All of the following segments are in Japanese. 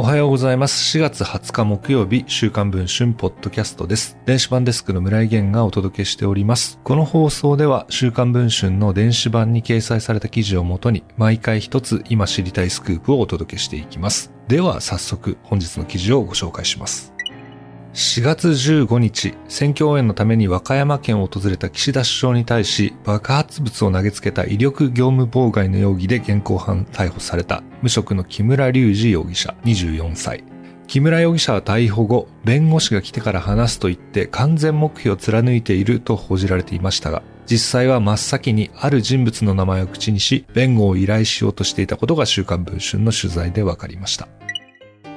おはようございます。4月20日木曜日、週刊文春ポッドキャストです。電子版デスクの村井源がお届けしております。この放送では、週刊文春の電子版に掲載された記事をもとに、毎回一つ今知りたいスクープをお届けしていきます。では、早速、本日の記事をご紹介します。4月15日、選挙応援のために和歌山県を訪れた岸田首相に対し、爆発物を投げつけた威力業務妨害の容疑で現行犯逮捕された無職の木村隆二容疑者24歳。木村容疑者は逮捕後、弁護士が来てから話すと言って完全黙秘を貫いていると報じられていましたが、実際は真っ先にある人物の名前を口にし、弁護を依頼しようとしていたことが週刊文春の取材で分かりました。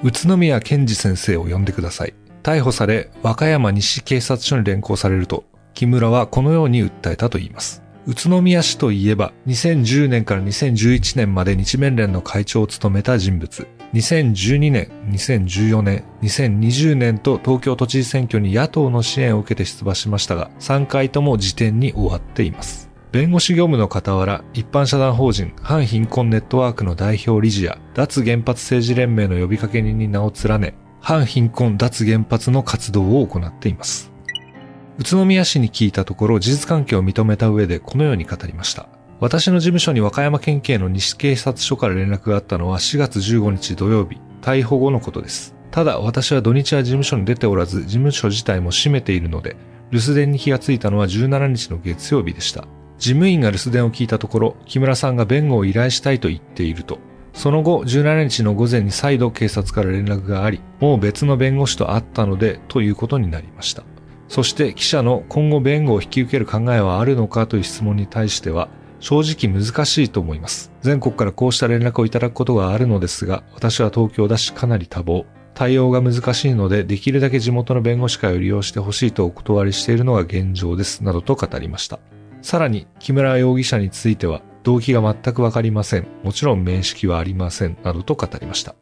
宇都宮健治先生を呼んでください。逮捕され、和歌山西警察署に連行されると、木村はこのように訴えたといいます。宇都宮市といえば、2010年から2011年まで日弁連の会長を務めた人物。2012年、2014年、2020年と東京都知事選挙に野党の支援を受けて出馬しましたが、3回とも時点に終わっています。弁護士業務の傍ら、一般社団法人反貧困ネットワークの代表理事や、脱原発政治連盟の呼びかけ人に名を連ね、反貧困脱原発の活動を行っています。宇都宮市に聞いたところ事実関係を認めた上でこのように語りました。私の事務所に和歌山県警の西警察署から連絡があったのは4月15日土曜日、逮捕後のことです。ただ私は土日は事務所に出ておらず事務所自体も閉めているので、留守電に気がついたのは17日の月曜日でした。事務員が留守電を聞いたところ、木村さんが弁護を依頼したいと言っていると、その後、17日の午前に再度警察から連絡があり、もう別の弁護士と会ったので、ということになりました。そして記者の今後弁護を引き受ける考えはあるのかという質問に対しては、正直難しいと思います。全国からこうした連絡をいただくことがあるのですが、私は東京だしかなり多忙。対応が難しいので、できるだけ地元の弁護士会を利用してほしいとお断りしているのが現状です。などと語りました。さらに、木村容疑者については、動機が全くわかりません。もちろん面識はありません。などと語りました。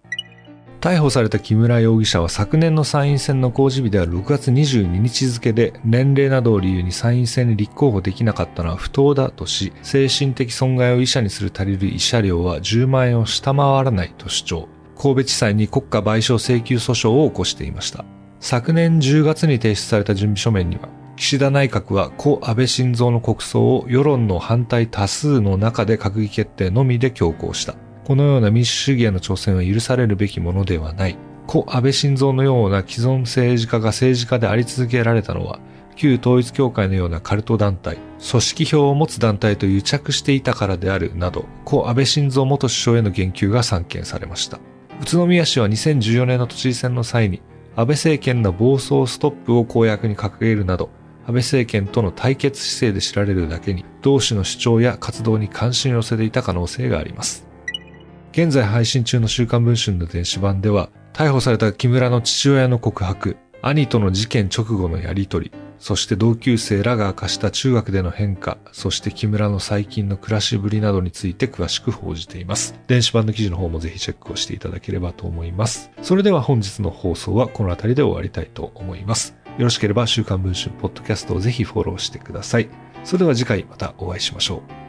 逮捕された木村容疑者は昨年の参院選の公示日である6月22日付で年齢などを理由に参院選に立候補できなかったのは不当だとし、精神的損害を医者にする足りる慰謝料は10万円を下回らないと主張。神戸地裁に国家賠償請求訴訟を起こしていました。昨年10月に提出された準備書面には、岸田内閣は故安倍晋三の国葬を世論の反対多数の中で閣議決定のみで強行した。このような民主主義への挑戦は許されるべきものではない。故安倍晋三のような既存政治家が政治家であり続けられたのは、旧統一教会のようなカルト団体、組織票を持つ団体と癒着していたからであるなど、故安倍晋三元首相への言及が散見されました。宇都宮市は2014年の都知事選の際に、安倍政権の暴走ストップを公約に掲げるなど、安倍政権との対決姿勢で知られるだけに、同氏の主張や活動に関心を寄せていた可能性があります。現在配信中の週刊文春の電子版では、逮捕された木村の父親の告白、兄との事件直後のやりとり、そして同級生らが明かした中学での変化、そして木村の最近の暮らしぶりなどについて詳しく報じています。電子版の記事の方もぜひチェックをしていただければと思います。それでは本日の放送はこの辺りで終わりたいと思います。よろしければ週刊文春ポッドキャストをぜひフォローしてください。それでは次回またお会いしましょう。